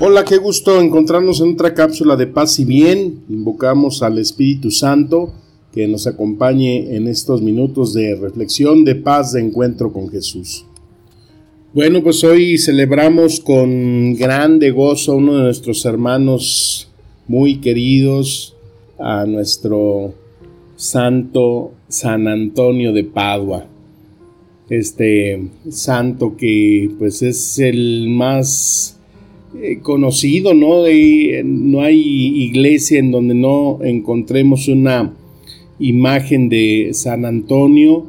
Hola, qué gusto encontrarnos en otra cápsula de paz y bien. Invocamos al Espíritu Santo que nos acompañe en estos minutos de reflexión, de paz, de encuentro con Jesús. Bueno, pues hoy celebramos con grande gozo a uno de nuestros hermanos muy queridos, a nuestro santo San Antonio de Padua. Este santo que pues es el más eh, conocido, ¿no? No hay iglesia en donde no encontremos una imagen de San Antonio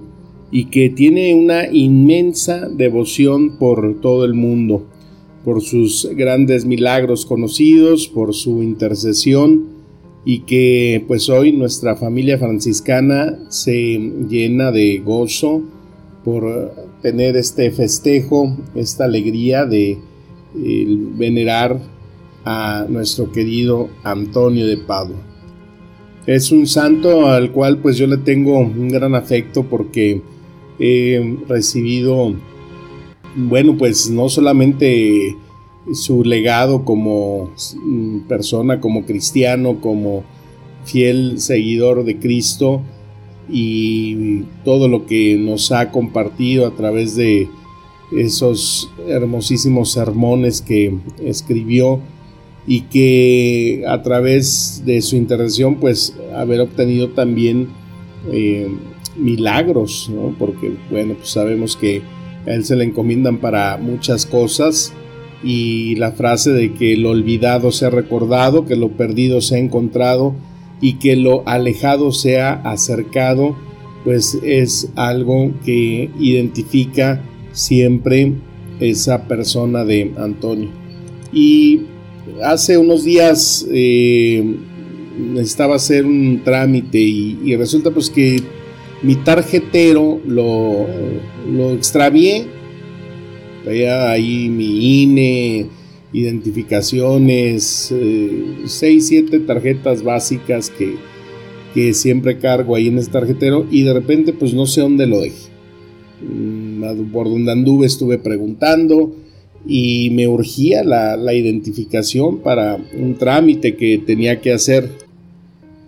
y que tiene una inmensa devoción por todo el mundo, por sus grandes milagros conocidos, por su intercesión y que pues hoy nuestra familia franciscana se llena de gozo por tener este festejo, esta alegría de el venerar a nuestro querido Antonio de Padua. Es un santo al cual pues yo le tengo un gran afecto porque he recibido, bueno, pues no solamente su legado como persona, como cristiano, como fiel seguidor de Cristo y todo lo que nos ha compartido a través de esos hermosísimos sermones que escribió y que a través de su intervención pues haber obtenido también eh, milagros, porque bueno pues sabemos que a él se le encomiendan para muchas cosas y la frase de que lo olvidado sea recordado, que lo perdido sea encontrado y que lo alejado sea acercado, pues es algo que identifica siempre esa persona de Antonio. Y hace unos días eh, necesitaba hacer un trámite y, resulta pues que mi tarjetero lo, lo extravié. Traía ahí mi INE, identificaciones, 6, eh, 7 tarjetas básicas que, que siempre cargo ahí en ese tarjetero y de repente pues no sé dónde lo dejé por donde anduve estuve preguntando y me urgía la, identificación para un trámite que tenía que hacer.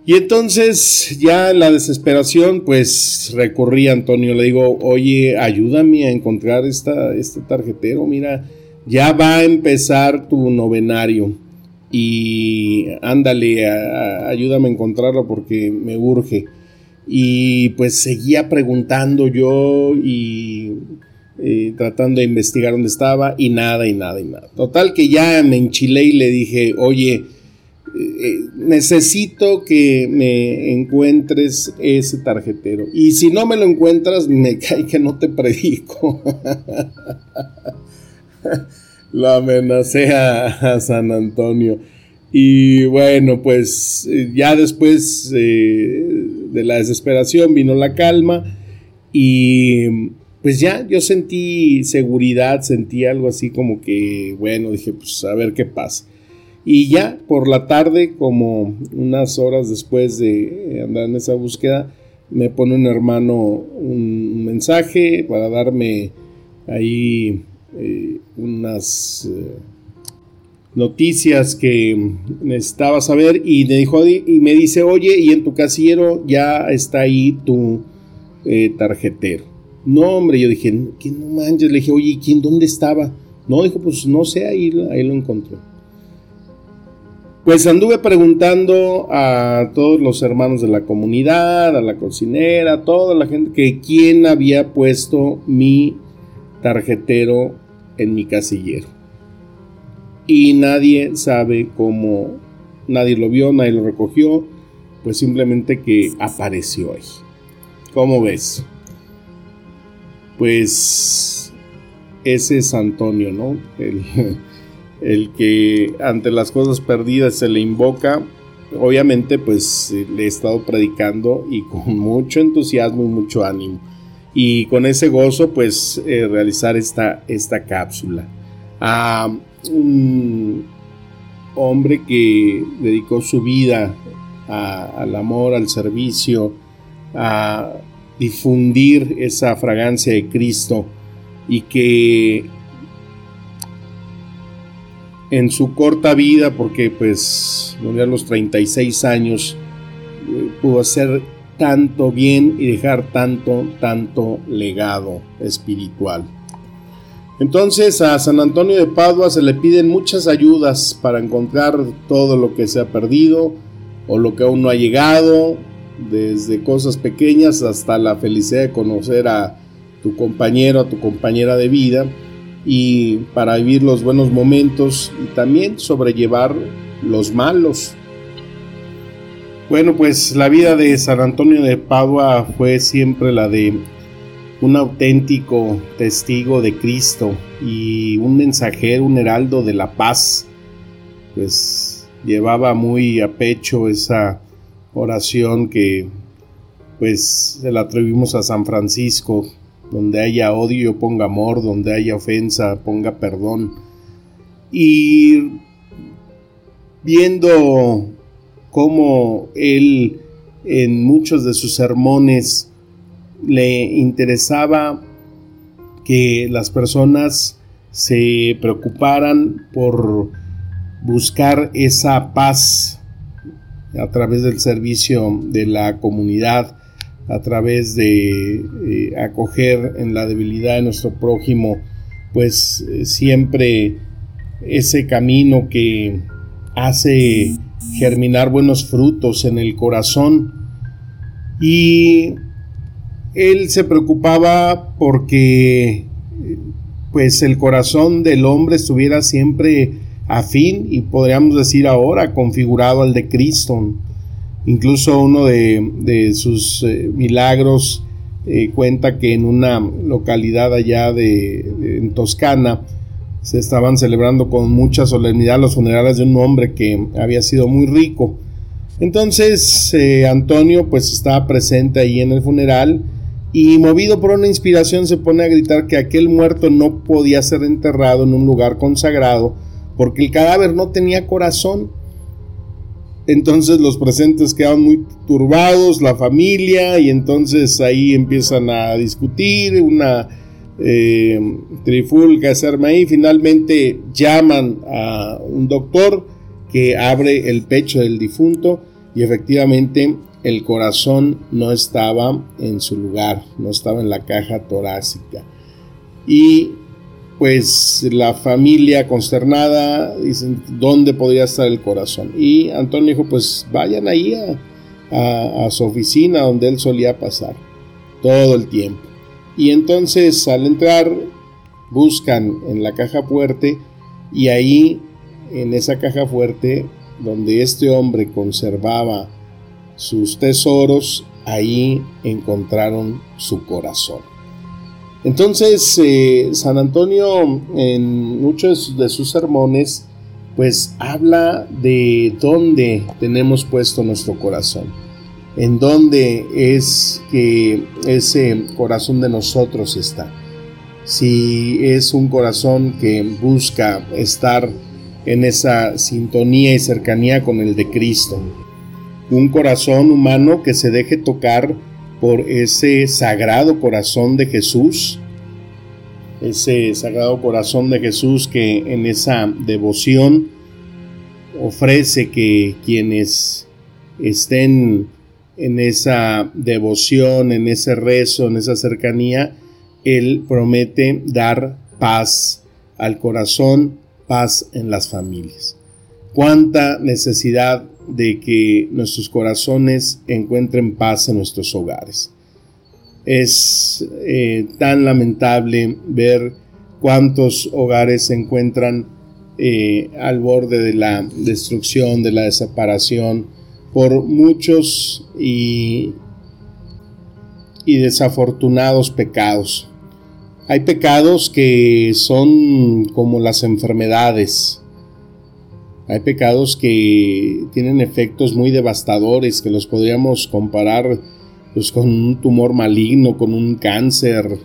Y entonces ya en la desesperación pues recurrí a Antonio, le digo, oye, ayúdame a encontrar esta, este tarjetero, mira, ya va a empezar tu novenario y ándale, ayúdame a encontrarlo porque me urge. Y pues seguía preguntando yo y eh, tratando de investigar dónde estaba y nada y nada y nada. Total que ya me enchilé y le dije, oye, eh, eh, necesito que me encuentres ese tarjetero. Y si no me lo encuentras, me cae que no te predico. lo amenacé a, San Antonio. Y bueno, pues ya después de la desesperación vino la calma y pues ya yo sentí seguridad, sentí algo así como que, bueno, dije, pues a ver qué pasa. Y ya por la tarde, como unas horas después de andar en esa búsqueda, me pone un hermano un mensaje para darme ahí eh, unas... Eh, noticias que necesitaba saber y me dijo y me dice, oye, y en tu casillero ya está ahí tu eh, tarjetero. No, hombre, yo dije, ¿qué no manches? Le dije, oye, ¿quién dónde estaba? No, dijo, pues no sé, ahí, ahí lo encontró. Pues anduve preguntando a todos los hermanos de la comunidad, a la cocinera, a toda la gente, que quién había puesto mi tarjetero en mi casillero y nadie sabe cómo, nadie lo vio, nadie lo recogió, pues simplemente que apareció ahí. ¿Cómo ves? Pues ese es Antonio, ¿no? El, el que ante las cosas perdidas se le invoca, obviamente pues le he estado predicando y con mucho entusiasmo y mucho ánimo. Y con ese gozo pues eh, realizar esta, esta cápsula. A un hombre que dedicó su vida al amor, al servicio, a difundir esa fragancia de Cristo y que en su corta vida, porque pues murió a los 36 años, eh, pudo hacer tanto bien y dejar tanto, tanto legado espiritual. Entonces a San Antonio de Padua se le piden muchas ayudas para encontrar todo lo que se ha perdido o lo que aún no ha llegado, desde cosas pequeñas hasta la felicidad de conocer a tu compañero, a tu compañera de vida y para vivir los buenos momentos y también sobrellevar los malos. Bueno, pues la vida de San Antonio de Padua fue siempre la de un auténtico testigo de Cristo y un mensajero, un heraldo de la paz. Pues llevaba muy a pecho esa oración que pues se la atribuimos a San Francisco, donde haya odio ponga amor, donde haya ofensa ponga perdón. Y viendo cómo él en muchos de sus sermones le interesaba que las personas se preocuparan por buscar esa paz a través del servicio de la comunidad, a través de eh, acoger en la debilidad de nuestro prójimo, pues eh, siempre ese camino que hace germinar buenos frutos en el corazón. Y él se preocupaba porque pues el corazón del hombre estuviera siempre afín y podríamos decir ahora configurado al de Cristo. Incluso uno de, sus eh, milagros eh, cuenta que en una localidad allá de, en Toscana se estaban celebrando con mucha solemnidad los funerales de un hombre que había sido muy rico. Entonces eh, Antonio pues estaba presente ahí en el funeral y movido por una inspiración se pone a gritar que aquel muerto no podía ser enterrado en un lugar consagrado porque el cadáver no tenía corazón. Entonces los presentes quedan muy turbados, la familia, y entonces ahí empiezan a discutir, una eh, trifulca se arma ahí, finalmente llaman a un doctor que abre el pecho del difunto y efectivamente el corazón no estaba en su lugar, no estaba en la caja torácica. Y pues la familia consternada, dicen, ¿dónde podría estar el corazón? Y Antonio dijo, pues vayan ahí a, su oficina donde él solía pasar todo el tiempo. Y entonces al entrar buscan en la caja fuerte y ahí en esa caja fuerte donde este hombre conservaba sus tesoros, ahí encontraron su corazón. Entonces, eh, San Antonio en muchos de sus sermones, pues habla de dónde tenemos puesto nuestro corazón, en dónde es que ese corazón de nosotros está. Si es un corazón que busca estar en esa sintonía y cercanía con el de Cristo, un corazón humano que se deje tocar por ese sagrado corazón de Jesús, ese sagrado corazón de Jesús que en esa devoción ofrece que quienes estén en esa devoción, en ese rezo, en esa cercanía, Él promete dar paz al corazón, paz en las familias. Cuánta necesidad de que nuestros corazones encuentren paz en nuestros hogares. Es eh, tan lamentable ver cuántos hogares se encuentran eh, al borde de la destrucción, de la desaparición, por muchos y, y desafortunados pecados. Hay pecados que son como las enfermedades, Hay pecados que tienen efectos muy devastadores, que los podríamos comparar pues, con un tumor maligno, con un cáncer,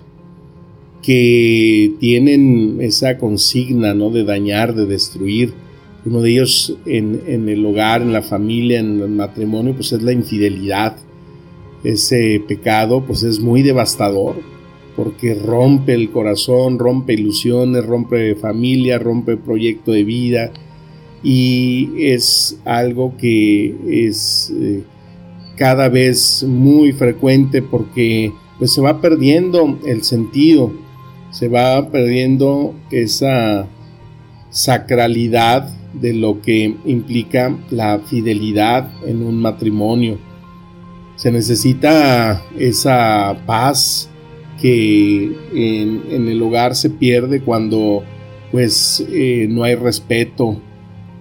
que tienen esa consigna ¿no? de dañar, de destruir. Uno de ellos en, el hogar, en la familia, en el matrimonio, pues es la infidelidad. Ese pecado pues es muy devastador porque rompe el corazón, rompe ilusiones, rompe familia, rompe proyecto de vida y es algo que es eh, cada vez muy frecuente porque pues se va perdiendo el sentido, se va perdiendo esa sacralidad de lo que implica la fidelidad en un matrimonio. Se necesita esa paz, que en, el hogar se pierde cuando pues eh, no hay respeto,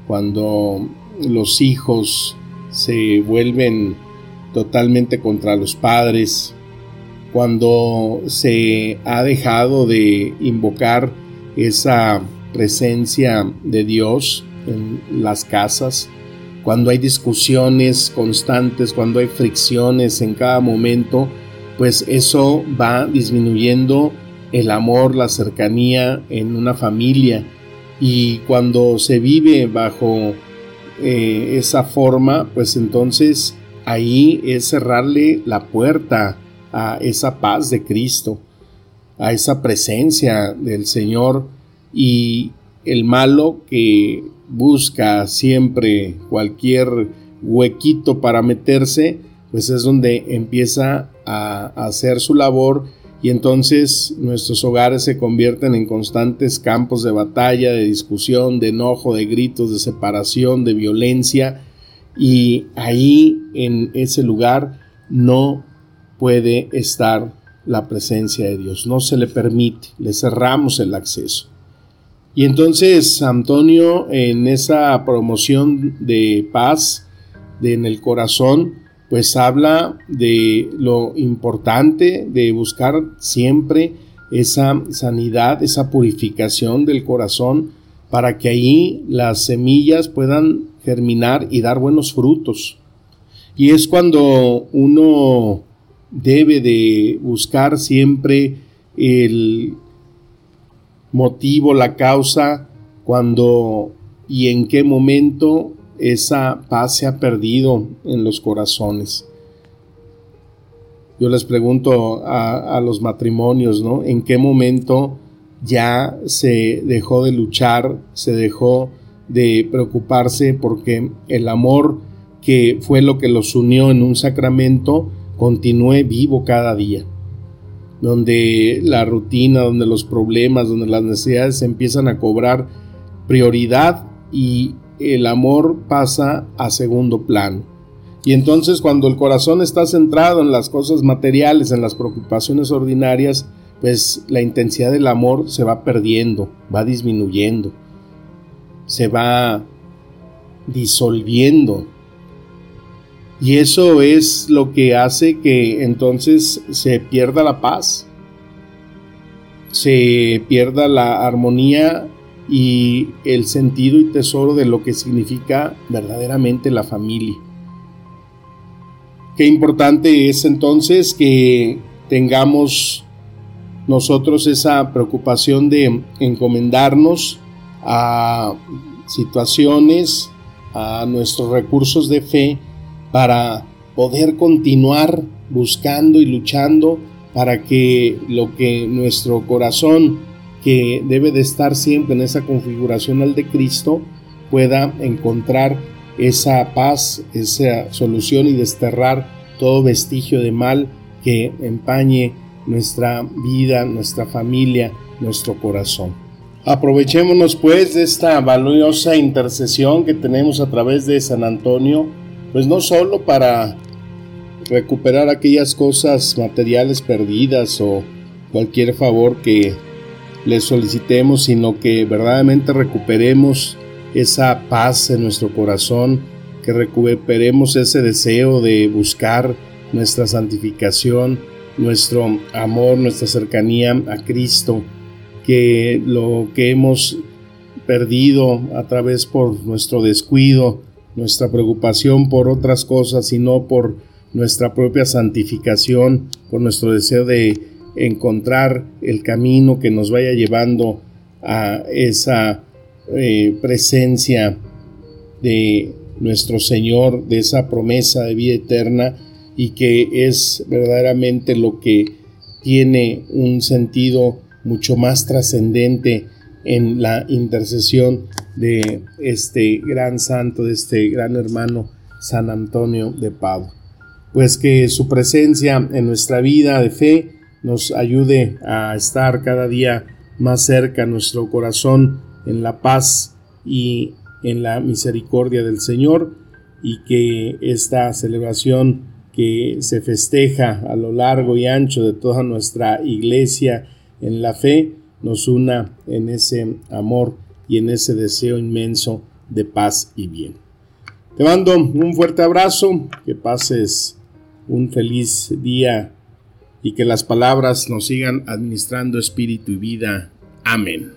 cuando los hijos se vuelven totalmente contra los padres, cuando se ha dejado de invocar esa presencia de Dios en las casas, cuando hay discusiones constantes, cuando hay fricciones en cada momento, pues eso va disminuyendo el amor, la cercanía en una familia. Y cuando se vive bajo eh, esa forma, pues entonces ahí es cerrarle la puerta a esa paz de Cristo, a esa presencia del Señor. Y el malo que busca siempre cualquier huequito para meterse, pues es donde empieza a, hacer su labor y entonces nuestros hogares se convierten en constantes campos de batalla, de discusión, de enojo, de gritos, de separación, de violencia y ahí en ese lugar no puede estar la presencia de Dios, no se le permite, le cerramos el acceso. Y entonces Antonio en esa promoción de paz de en el corazón, pues habla de lo importante de buscar siempre esa sanidad, esa purificación del corazón, para que ahí las semillas puedan germinar y dar buenos frutos. Y es cuando uno debe de buscar siempre el motivo, la causa, cuando y en qué momento esa paz se ha perdido en los corazones. Yo les pregunto a, los matrimonios, ¿no? ¿En qué momento ya se dejó de luchar, se dejó de preocuparse porque el amor que fue lo que los unió en un sacramento continúe vivo cada día? Donde la rutina, donde los problemas, donde las necesidades empiezan a cobrar prioridad y el amor pasa a segundo plano. Y entonces cuando el corazón está centrado en las cosas materiales, en las preocupaciones ordinarias, pues la intensidad del amor se va perdiendo, va disminuyendo, se va disolviendo. Y eso es lo que hace que entonces se pierda la paz, se pierda la armonía y el sentido y tesoro de lo que significa verdaderamente la familia. Qué importante es entonces que tengamos nosotros esa preocupación de encomendarnos a situaciones, a nuestros recursos de fe para poder continuar buscando y luchando para que lo que nuestro corazón que debe de estar siempre en esa configuración al de Cristo, pueda encontrar esa paz, esa solución y desterrar todo vestigio de mal que empañe nuestra vida, nuestra familia, nuestro corazón. Aprovechémonos pues de esta valiosa intercesión que tenemos a través de San Antonio, pues no solo para recuperar aquellas cosas materiales perdidas o cualquier favor que le solicitemos, sino que verdaderamente recuperemos esa paz en nuestro corazón, que recuperemos ese deseo de buscar nuestra santificación, nuestro amor, nuestra cercanía a Cristo, que lo que hemos perdido a través por nuestro descuido, nuestra preocupación por otras cosas, sino por nuestra propia santificación, por nuestro deseo de encontrar el camino que nos vaya llevando a esa eh, presencia de nuestro Señor, de esa promesa de vida eterna y que es verdaderamente lo que tiene un sentido mucho más trascendente en la intercesión de este gran santo, de este gran hermano San Antonio de Padua. Pues que su presencia en nuestra vida de fe nos ayude a estar cada día más cerca nuestro corazón en la paz y en la misericordia del Señor y que esta celebración que se festeja a lo largo y ancho de toda nuestra iglesia en la fe nos una en ese amor y en ese deseo inmenso de paz y bien. Te mando un fuerte abrazo, que pases un feliz día y que las palabras nos sigan administrando espíritu y vida. Amén.